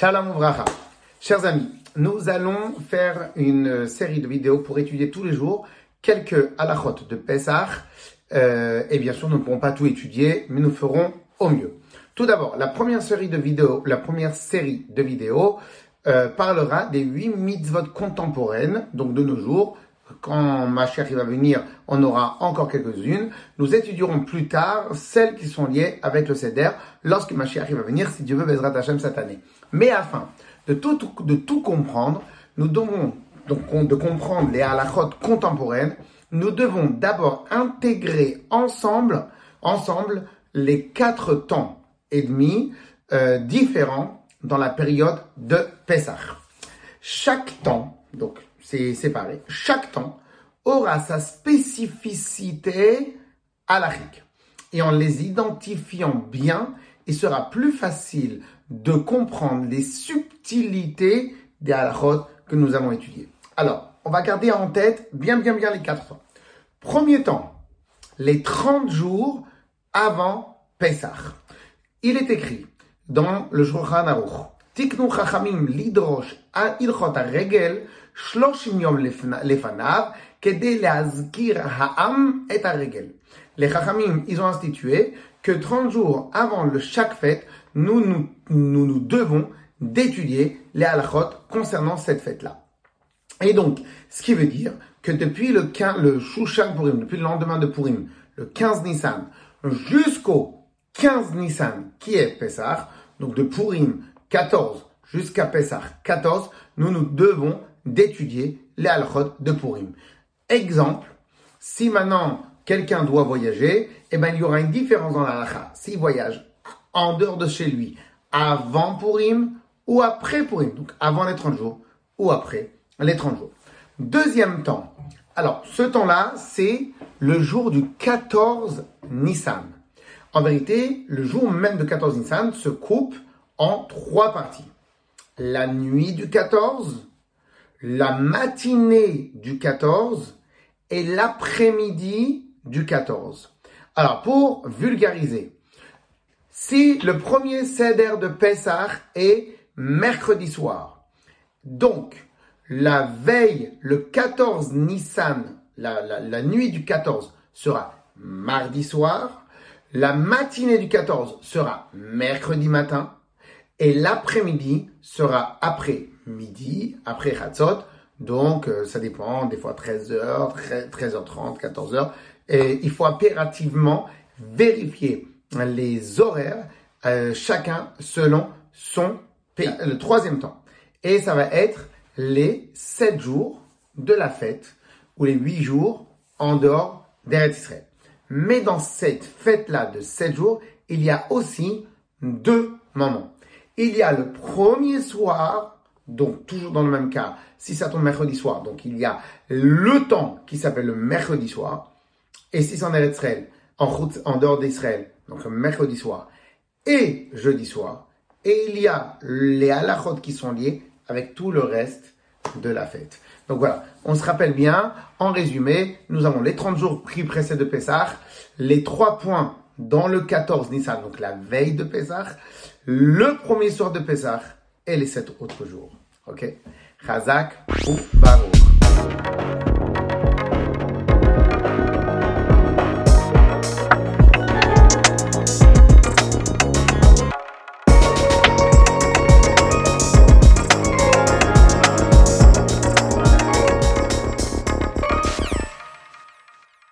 Shalom Uvracha. Chers amis, nous allons faire une série de vidéos pour étudier tous les jours quelques halachot de Pesach. Euh, et bien sûr, nous ne pourrons pas tout étudier, mais nous ferons au mieux. Tout d'abord, la première série de vidéos, la première série de vidéos euh, parlera des huit mitzvot contemporaines, donc de nos jours. Quand Mashiach va venir, on aura encore quelques-unes. Nous étudierons plus tard celles qui sont liées avec le Seder lorsque Mashiach va venir, si Dieu veut, Bezrat Hashem cette année. Mais afin de tout, de tout comprendre, nous devons donc de comprendre les halachot contemporaines, nous devons d'abord intégrer ensemble, ensemble les quatre temps et demi euh, différents dans la période de Pessah. Chaque temps, donc c'est séparé, chaque temps aura sa spécificité halachique. Et en les identifiant bien, il sera plus facile de comprendre les subtilités des halachot que nous avons étudiées. Alors, on va garder en tête bien, bien, bien les quatre temps. Premier temps, les 30 jours avant Pessah. Il est écrit dans le Shulchan Aruch, Tiknu chachamim lidrosh regel lefanav regel. Les chachamim, ils ont institué que 30 jours avant le chaque fête, nous nous, nous, nous devons d'étudier les halachot concernant cette fête-là. Et donc, ce qui veut dire que depuis le, 15, le Shushan Purim, depuis le lendemain de Purim, le 15 Nissan, jusqu'au 15 Nissan, qui est Pessah, donc de Purim 14 jusqu'à Pessah 14, nous nous devons d'étudier les halachot de Purim. Exemple, si maintenant quelqu'un doit voyager, eh ben, il y aura une différence dans la halakha. S'il voyage en dehors de chez lui, avant Purim ou après Purim, donc avant les 30 jours ou après les 30 jours. Deuxième temps. Alors, ce temps-là, c'est le jour du 14 Nissan. En vérité, le jour même de 14 Nissan se coupe en trois parties. La nuit du 14, la matinée du 14 et l'après-midi du 14. Alors, pour vulgariser, si le premier Seder de Pessah est mercredi soir, donc la veille, le 14 Nissan, la, nuit du 14 sera mardi soir, la matinée du 14 sera mercredi matin, et l'après-midi sera après midi, après Hatzot, donc euh, ça dépend, des fois 13h, 13h30, 14h, et il faut impérativement vérifier les horaires, euh, chacun selon son pays. Le troisième temps, et ça va être les sept jours de la fête ou les huit jours en dehors d'Eretz Israël. Mais dans cette fête-là de sept jours, il y a aussi deux moments. Il y a le premier soir, donc toujours dans le même cas, si ça tombe mercredi soir, donc il y a le temps qui s'appelle le mercredi soir, et si c'est en Eretz Israël, en, en dehors d'Israël, donc mercredi soir, et jeudi soir, et il y a les halachot qui sont liés avec tout le reste de la fête. Donc voilà, on se rappelle bien, en résumé, nous avons les 30 jours pris pressés de Pessah, les 3 points dans le 14 Nissan, donc la veille de Pessah, le premier soir de Pessah et les 7 autres jours. Ok? Chazak ou Baruch.